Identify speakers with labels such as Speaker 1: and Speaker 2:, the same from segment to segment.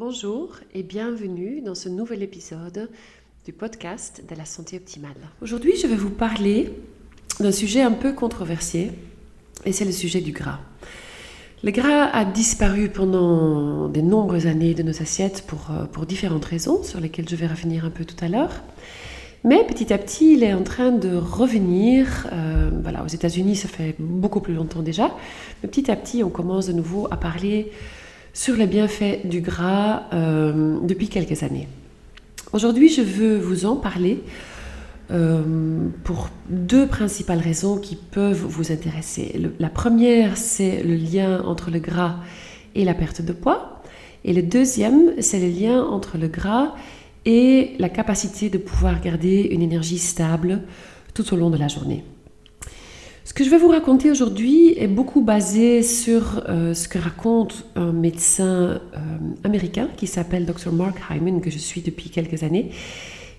Speaker 1: Bonjour et bienvenue dans ce nouvel épisode du podcast de la santé optimale. Aujourd'hui, je vais vous parler d'un sujet un peu controversé et c'est le sujet du gras. Le gras a disparu pendant de nombreuses années de nos assiettes pour, euh, différentes raisons sur lesquelles je vais revenir un peu tout à l'heure. Mais petit à petit, il est en train de revenir. Euh, voilà, aux États-Unis, ça fait beaucoup plus longtemps déjà. Mais petit à petit, on commence de nouveau à parler sur les bienfaits du gras euh, depuis quelques années. Aujourd'hui, je veux vous en parler euh, pour deux principales raisons qui peuvent vous intéresser. la première, c'est le lien entre le gras et la perte de poids. Et le deuxième, c'est le lien entre le gras et la capacité de pouvoir garder une énergie stable tout au long de la journée. Ce que je vais vous raconter aujourd'hui est beaucoup basé sur euh, ce que raconte un médecin euh, américain qui s'appelle Dr. Mark Hyman, que je suis depuis quelques années,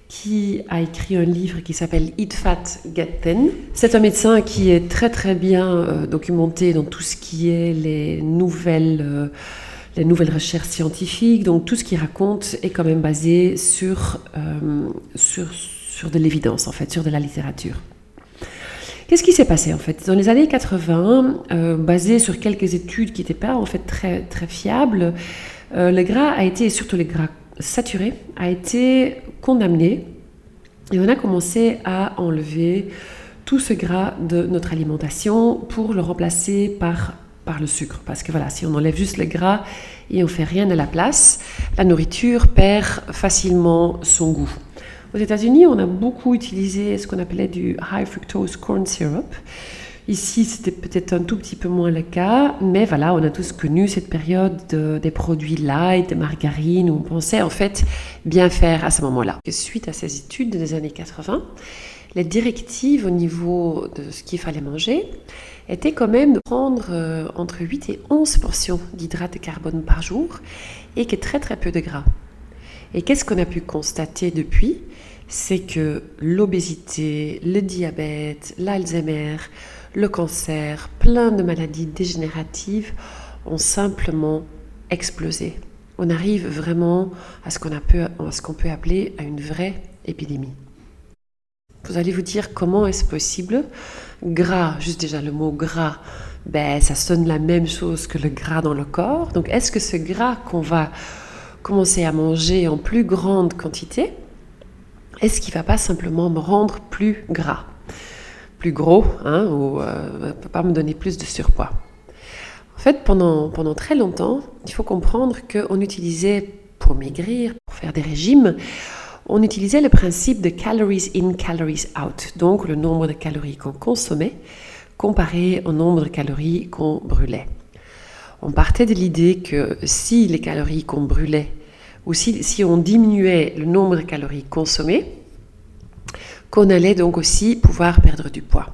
Speaker 1: qui a écrit un livre qui s'appelle Eat Fat, Get Thin. C'est un médecin qui est très très bien euh, documenté dans tout ce qui est les nouvelles, les nouvelles recherches scientifiques, donc tout ce qu'il raconte est quand même basé sur, sur, sur de l'évidence, en fait, sur de la littérature. Qu'est-ce qui s'est passé en fait? Dans les années 80, euh, basé sur quelques études qui n'étaient pas en fait très, très fiables, euh, le gras a été, et surtout le gras saturé, a été condamné et on a commencé à enlever tout ce gras de notre alimentation pour le remplacer par, par le sucre. Parce que voilà, si on enlève juste le gras et on fait rien à la place, la nourriture perd facilement son goût. Aux États-Unis, on a beaucoup utilisé ce qu'on appelait du high fructose corn syrup. Ici, c'était peut-être un tout petit peu moins le cas, mais voilà, on a tous connu cette période des produits light, des margarines, où on pensait en fait bien faire à ce moment-là. Suite à ces études des années 80, les directives au niveau de ce qu'il fallait manger étaient quand même de prendre euh, entre 8 et 11 portions d'hydrates de carbone par jour et que très très peu de gras. Et qu'est-ce qu'on a pu constater depuis? C'est que l'obésité, le diabète, l'Alzheimer, le cancer, plein de maladies dégénératives ont simplement explosé. On arrive vraiment à ce qu'on peut appeler à une vraie épidémie. Vous allez vous dire comment est-ce possible? Gras, juste déjà le mot gras, ben, ça sonne la même chose que le gras dans le corps. Donc est-ce que ce gras qu'on va commencer à manger en plus grande quantité, est-ce qu'il ne va pas simplement me rendre plus gras, plus gros, hein, ou ne euh, pas me donner plus de surpoids? En fait, pendant, pendant très longtemps, il faut comprendre qu'on utilisait, pour maigrir, pour faire des régimes, on utilisait le principe de calories in, calories out, donc le nombre de calories qu'on consommait comparé au nombre de calories qu'on brûlait on partait de l'idée que si les calories qu'on brûlait, ou si, on diminuait le nombre de calories consommées, qu'on allait donc aussi pouvoir perdre du poids.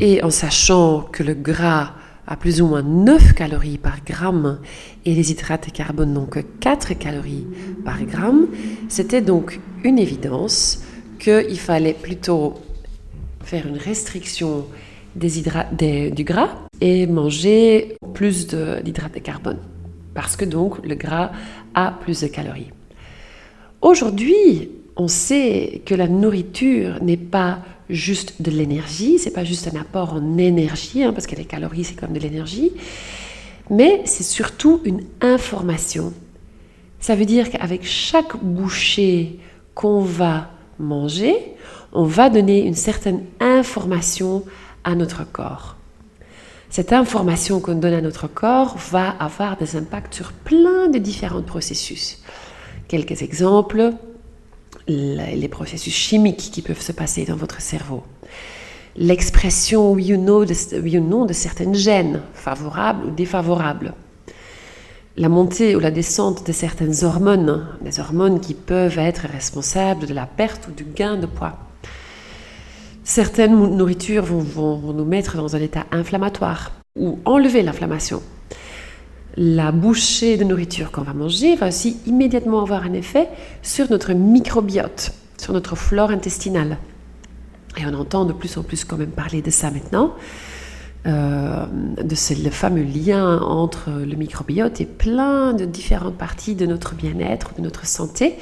Speaker 1: Et en sachant que le gras a plus ou moins 9 calories par gramme et les hydrates de carbone n'ont que 4 calories par gramme, c'était donc une évidence qu'il fallait plutôt faire une restriction des du gras et manger plus d'hydrates de, carbone. Parce que donc le gras a plus de calories. Aujourd'hui, on sait que la nourriture n'est pas juste de l'énergie, c'est pas juste un apport en énergie, hein, parce que les calories c'est comme de l'énergie, mais c'est surtout une information. Ça veut dire qu'avec chaque bouchée qu'on va manger, on va donner une certaine information à notre corps. Cette information qu'on donne à notre corps va avoir des impacts sur plein de différents processus. Quelques exemples, les processus chimiques qui peuvent se passer dans votre cerveau. L'expression oui ou non de, de certaines gènes, favorables ou défavorables. La montée ou la descente de certaines hormones, des hormones qui peuvent être responsables de la perte ou du gain de poids certaines nourritures vont, nous mettre dans un état inflammatoire ou enlever l'inflammation. La bouchée de nourriture qu'on va manger va aussi immédiatement avoir un effet sur notre microbiote, sur notre flore intestinale. Et on entend de plus en plus quand même parler de ça maintenant, euh, de ce, fameux lien entre le microbiote et plein de différentes parties de notre bien-être, de notre santé.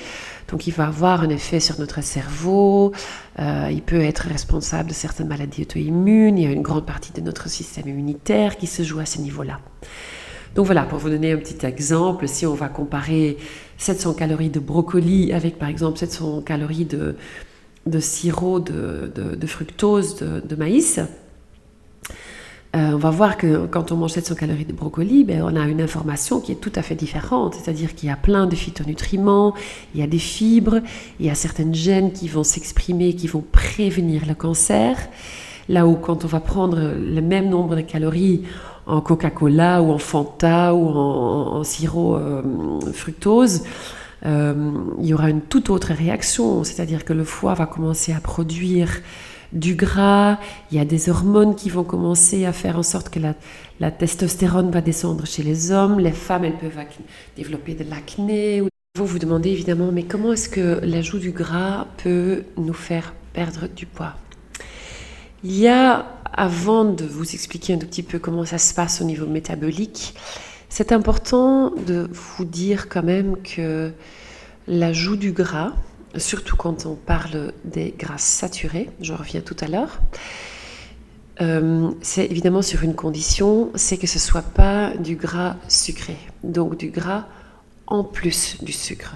Speaker 1: Donc il va avoir un effet sur notre cerveau, euh, il peut être responsable de certaines maladies auto-immunes, il y a une grande partie de notre système immunitaire qui se joue à ce niveau-là. Donc voilà, pour vous donner un petit exemple, si on va comparer 700 calories de brocoli avec par exemple 700 calories de, sirop de, fructose de, maïs, euh, on va voir que quand on mange 700 calories de brocoli, ben, on a une information qui est tout à fait différente. C'est-à-dire qu'il y a plein de phytonutriments, il y a des fibres, il y a certaines gènes qui vont s'exprimer, qui vont prévenir le cancer. Là où quand on va prendre le même nombre de calories en Coca-Cola ou en Fanta ou en, sirop euh, fructose, euh, il y aura une toute autre réaction. C'est-à-dire que le foie va commencer à produire du gras, il y a des hormones qui vont commencer à faire en sorte que la, testostérone va descendre chez les hommes, les femmes, elles peuvent développer de l'acné. Vous vous demandez évidemment, mais comment est-ce que l'ajout du gras peut nous faire perdre du poids? Il y a, avant de vous expliquer un tout petit peu comment ça se passe au niveau métabolique, c'est important de vous dire quand même que l'ajout du gras, surtout quand on parle des grasses saturées, je reviens tout à l'heure, euh, c'est évidemment sur une condition, c'est que ce ne soit pas du gras sucré, donc du gras en plus du sucre.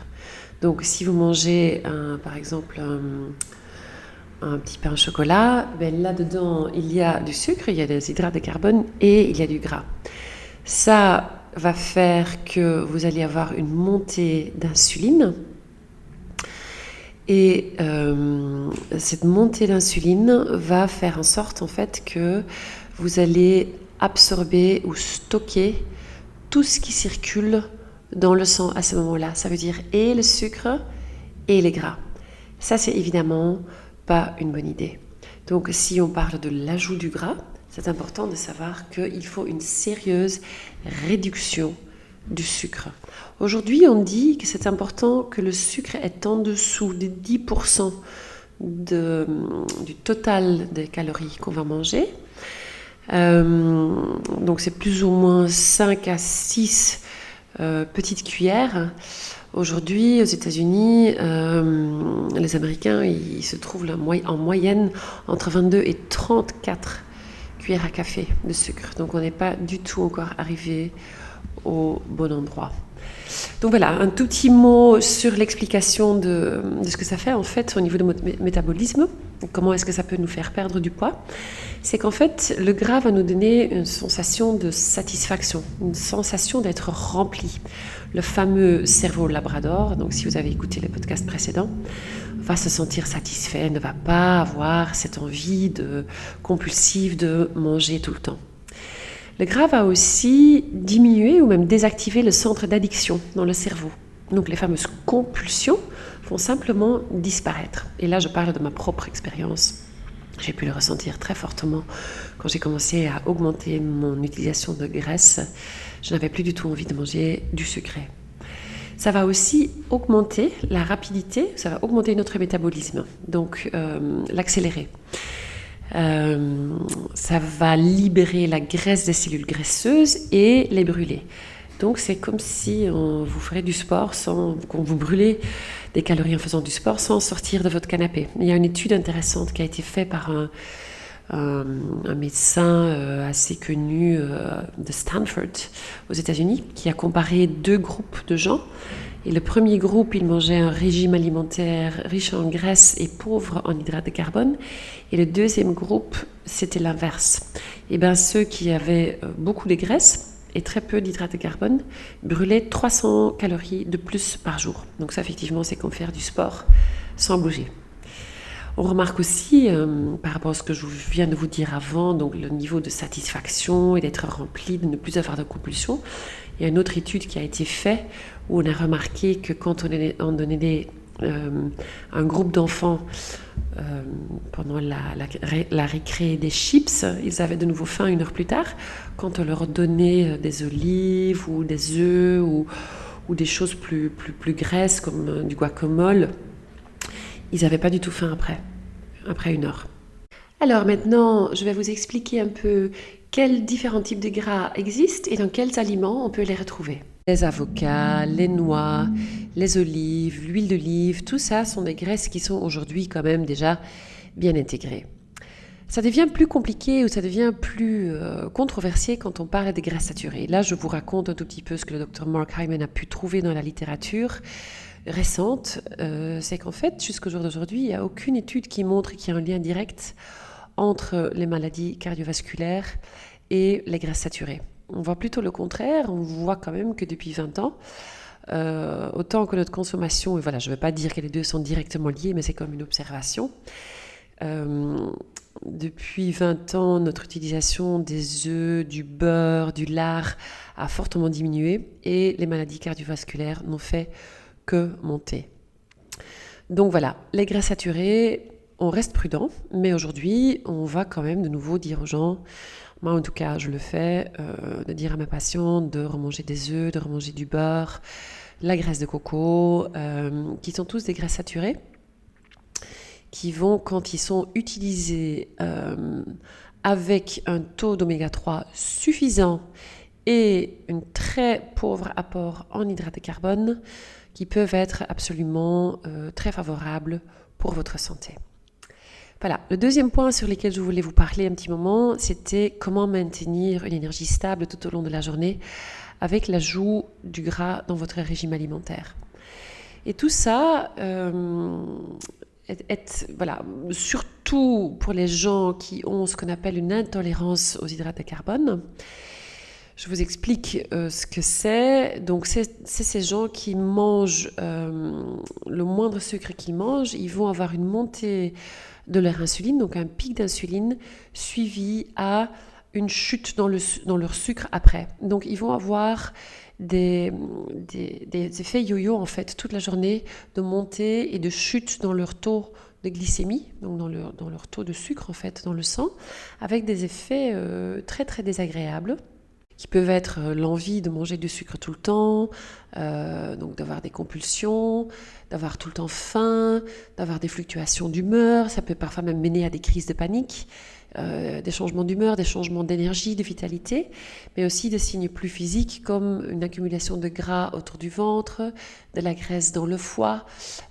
Speaker 1: Donc si vous mangez par exemple un, petit pain au chocolat, ben là-dedans il y a du sucre, il y a des hydrates de carbone et il y a du gras. Ça va faire que vous allez avoir une montée d'insuline, et euh, cette montée d'insuline va faire en sorte en fait que vous allez absorber ou stocker tout ce qui circule dans le sang à ce moment-là. Ça veut dire et le sucre et les gras. Ça, c'est évidemment pas une bonne idée. Donc, si on parle de l'ajout du gras, c'est important de savoir qu'il faut une sérieuse réduction du sucre. Aujourd'hui, on dit que c'est important que le sucre est en dessous des 10% de, du total des calories qu'on va manger. Euh, donc c'est plus ou moins 5 à 6 euh, petites cuillères. Aujourd'hui, aux États-Unis, euh, les Américains, ils se trouvent en moyenne entre 22 et 34 cuillères à café de sucre. Donc on n'est pas du tout encore arrivé au bon endroit. Donc voilà, un tout petit mot sur l'explication de, ce que ça fait en fait au niveau de notre métabolisme. Comment est-ce que ça peut nous faire perdre du poids? C'est qu'en fait, le gras va nous donner une sensation de satisfaction, une sensation d'être rempli. Le fameux cerveau labrador, donc si vous avez écouté les podcasts précédents, va se sentir satisfait, ne va pas avoir cette envie compulsive de manger tout le temps. Le gras va aussi diminuer ou même désactiver le centre d'addiction dans le cerveau. Donc les fameuses compulsions vont simplement disparaître. Et là, je parle de ma propre expérience. J'ai pu le ressentir très fortement quand j'ai commencé à augmenter mon utilisation de graisse. Je n'avais plus du tout envie de manger du sucré. Ça va aussi augmenter la rapidité, ça va augmenter notre métabolisme, donc euh, l'accélérer. Euh, ça va libérer la graisse des cellules graisseuses et les brûler. Donc c'est comme si on vous ferait du sport sans qu'on vous brûlait des calories en faisant du sport sans sortir de votre canapé. Il y a une étude intéressante qui a été faite par un, médecin euh, assez connu euh, de Stanford aux États-Unis qui a comparé deux groupes de gens et le premier groupe, il mangeait un régime alimentaire riche en graisse et pauvre en hydrates de carbone. Et le deuxième groupe, c'était l'inverse. Et bien ceux qui avaient euh, beaucoup de graisse et très peu d'hydrates de carbone brûlaient 300 calories de plus par jour. Donc ça, effectivement, c'est comme faire du sport sans bouger. On remarque aussi, euh, par rapport à ce que je viens de vous dire avant, donc le niveau de satisfaction et d'être rempli, de ne plus avoir de compulsion. Il y a une autre étude qui a été faite où on a remarqué que quand on, donnait euh, un groupe d'enfants euh, pendant la, la, récré des chips, ils avaient de nouveau faim une heure plus tard. Quand on leur donnait des olives ou des œufs ou, des choses plus graisses comme du guacamole, ils n'avaient pas du tout faim après, après une heure. Alors maintenant, je vais vous expliquer un peu quels différents types de gras existent et dans quels aliments on peut les retrouver. Les avocats, les noix, les olives, l'huile d'olive, tout ça sont des graisses qui sont aujourd'hui quand même déjà bien intégrées. Ça devient plus compliqué ou ça devient plus euh, controversé quand on parle des graisses saturées. Là, je vous raconte un tout petit peu ce que le docteur Mark Hyman a pu trouver dans la littérature récente. Euh, c'est qu'en fait, jusqu'au jour d'aujourd'hui, il n'y a aucune étude qui montre qu'il y a un lien direct entre les maladies cardiovasculaires et les graisses saturées. On voit plutôt le contraire, on voit quand même que depuis 20 ans, euh, autant que notre consommation, et voilà, je ne veux pas dire que les deux sont directement liés, mais c'est comme une observation. Euh, depuis 20 ans, notre utilisation des œufs, du beurre, du lard a fortement diminué et les maladies cardiovasculaires n'ont fait que monter. Donc voilà, les graisses saturées, on reste prudent, mais aujourd'hui, on va quand même de nouveau dire aux gens, moi en tout cas je le fais, euh, de dire à mes patients de remanger des œufs, de remanger du beurre, la graisse de coco, euh, qui sont tous des graisses saturées, qui vont, quand ils sont utilisés euh, avec un taux d'oméga 3 suffisant et un très pauvre apport en hydrate de carbone, qui peuvent être absolument très favorables pour votre santé. Voilà, le deuxième point sur lequel je voulais vous parler un petit moment, c'était comment maintenir une énergie stable tout au long de la journée avec l'ajout du gras dans votre régime alimentaire. Et tout ça, euh, voilà, surtout pour les gens qui ont ce qu'on appelle une intolérance aux hydrates de carbone. Je vous explique euh, ce que c'est. Donc, c'est ces gens qui mangent euh, le moindre sucre qu'ils mangent, ils vont avoir une montée de leur insuline, donc un pic d'insuline suivi à une chute dans, le, dans leur sucre après. Donc ils vont avoir des, effets yo-yo en fait toute la journée de montée et de chute dans leur taux de glycémie, donc dans leur, dans leur taux de sucre en fait dans le sang, avec des effets euh, très très désagréables qui peuvent être euh, l'envie de manger du sucre tout le temps, euh, donc d'avoir des compulsions, d'avoir tout le temps faim, d'avoir des fluctuations d'humeur, ça peut parfois même mener à des crises de panique, euh, des changements d'humeur, des changements d'énergie, de vitalité, mais aussi des signes plus physiques comme une accumulation de gras autour du ventre, de la graisse dans le foie,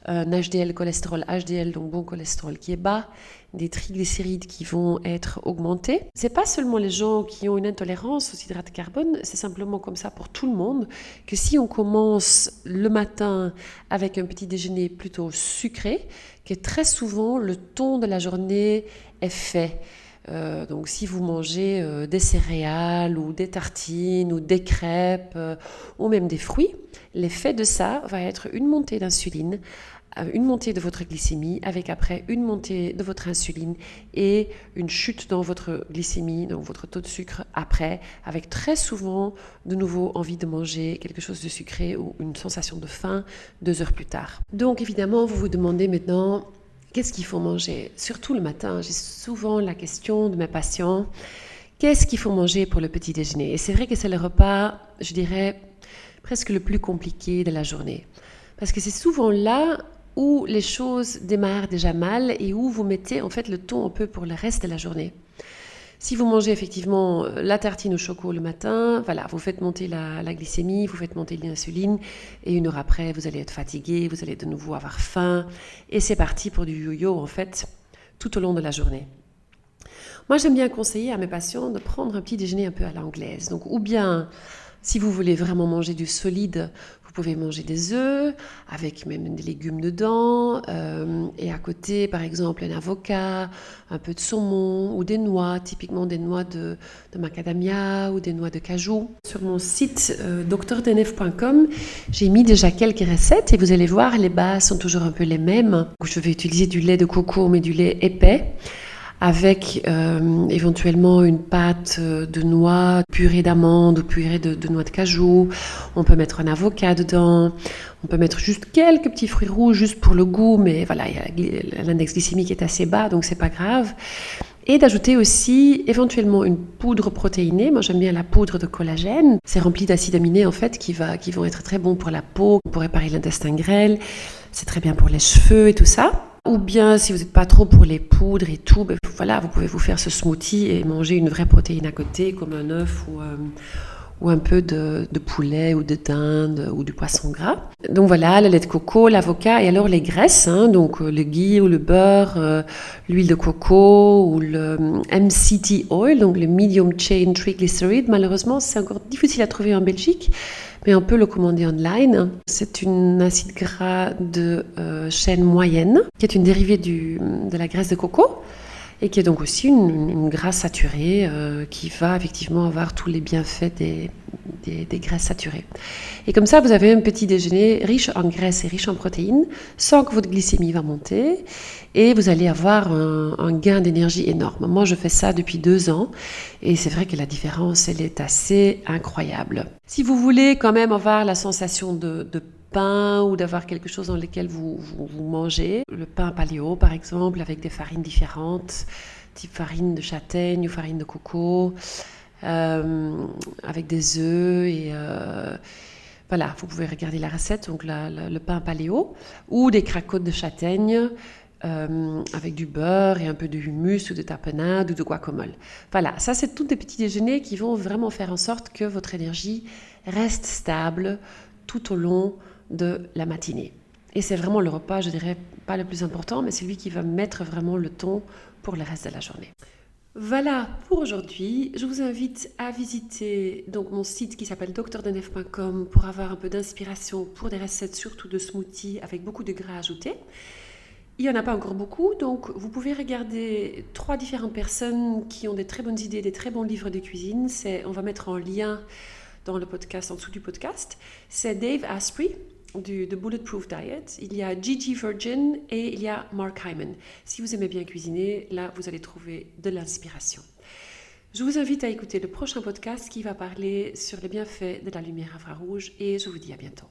Speaker 1: un HDL cholestérol HDL, donc bon cholestérol qui est bas, des triglycérides qui vont être augmentés. C'est pas seulement les gens qui ont une intolérance aux hydrates de carbone, c'est simplement comme ça pour tout le monde que si on commence le matin avec un petit déjeuner plutôt sucré, que très souvent le ton de la journée est fait. Euh, donc si vous mangez euh, des céréales ou des tartines ou des crêpes euh, ou même des fruits, l'effet de ça va être une montée d'insuline une montée de votre glycémie, avec après une montée de votre insuline et une chute dans votre glycémie, dans votre taux de sucre après, avec très souvent de nouveau envie de manger quelque chose de sucré ou une sensation de faim deux heures plus tard. Donc évidemment, vous vous demandez maintenant, qu'est-ce qu'il faut manger? Surtout le matin, j'ai souvent la question de mes patients, qu'est-ce qu'il faut manger pour le petit déjeuner? Et c'est vrai que c'est le repas, je dirais, presque le plus compliqué de la journée. Parce que c'est souvent là où les choses démarrent déjà mal et où vous mettez en fait le ton un peu pour le reste de la journée. Si vous mangez effectivement euh, la tartine au chocolat le matin, voilà, vous faites monter la, glycémie, vous faites monter l'insuline, et une heure après, vous allez être fatigué, vous allez de nouveau avoir faim, et c'est parti pour du yo-yo en fait, tout au long de la journée. Moi, j'aime bien conseiller à mes patients de prendre un petit déjeuner un peu à l'anglaise. Donc, ou bien, si vous voulez vraiment manger du solide, vous pouvez manger des œufs avec même des légumes dedans euh, et à côté par exemple un avocat, un peu de saumon ou des noix, typiquement des noix de, macadamia ou des noix de cajou. Sur mon site euh, docteurdenef.com, j'ai mis déjà quelques recettes et vous allez voir les bases sont toujours un peu les mêmes. Je vais utiliser du lait de coco mais du lait épais avec euh, éventuellement une pâte euh, de noix, purée d'amande ou purée de, noix de cajou. On peut mettre un avocat dedans. On peut mettre juste quelques petits fruits rouges juste pour le goût, mais voilà, l'index glycémique est assez bas, donc c'est pas grave. Et d'ajouter aussi éventuellement une poudre protéinée. Moi j'aime bien la poudre de collagène. C'est rempli d'acides aminés en fait qui, vont être très bons pour la peau, pour réparer l'intestin grêle. C'est très bien pour les cheveux et tout ça. Ou bien si vous n'êtes pas trop pour les poudres et tout, ben, voilà, vous pouvez vous faire ce smoothie et manger une vraie protéine à côté, comme un œuf ou, euh, un peu de, poulet ou de dinde ou du poisson gras. Donc voilà, le lait de coco, l'avocat et alors les graisses, hein, donc euh, le ghee ou le beurre, euh, l'huile de coco ou le MCT oil, donc le medium chain triglyceride. Malheureusement, c'est encore difficile à trouver en Belgique mais on peut le commander online. C'est un acide gras de chaîne moyenne, qui est une dérivée de la graisse de coco et qui est donc aussi une, graisse saturée euh, qui va effectivement avoir tous les bienfaits des, des, graisses saturées. Et comme ça, vous avez un petit déjeuner riche en graisses et riche en protéines, sans que votre glycémie va monter, et vous allez avoir un, gain d'énergie énorme. Moi, je fais ça depuis deux ans, et c'est vrai que la différence, elle est assez incroyable. Si vous voulez quand même avoir la sensation de, de pain ou d'avoir quelque chose dans lequel vous, vous, mangez. Le pain paléo, par exemple, avec des farines différentes, type farine de châtaigne ou farine de coco, euh, avec des œufs et... Euh, voilà, vous pouvez regarder la recette, donc le pain paléo, ou des cracottes de châtaigne euh, avec du beurre et un peu de humus ou de tapenade ou de guacamole. Voilà, ça c'est tous des petits déjeuners qui vont vraiment faire en sorte que votre énergie reste stable tout au long de la matinée. Et c'est vraiment le repas, je dirais, pas le plus important, mais c'est lui qui va mettre vraiment le ton pour le reste de la journée. Voilà pour aujourd'hui. Je vous invite à visiter donc mon site qui s'appelle docteurdenef.com pour avoir un peu d'inspiration pour des recettes, surtout de smoothies avec beaucoup de gras ajoutés. Il n'y en a pas encore beaucoup, donc vous pouvez regarder trois différentes personnes qui ont des très bonnes idées, des très bons livres de cuisine. C'est, on va mettre en lien dans le podcast, en dessous du podcast. C'est Dave Asprey, du The Bulletproof Diet, il y a Gigi Virgin et il y a Mark Hyman. Si vous aimez bien cuisiner, là, vous allez trouver de l'inspiration. Je vous invite à écouter le prochain podcast qui va parler sur les bienfaits de la lumière infrarouge et je vous dis à bientôt.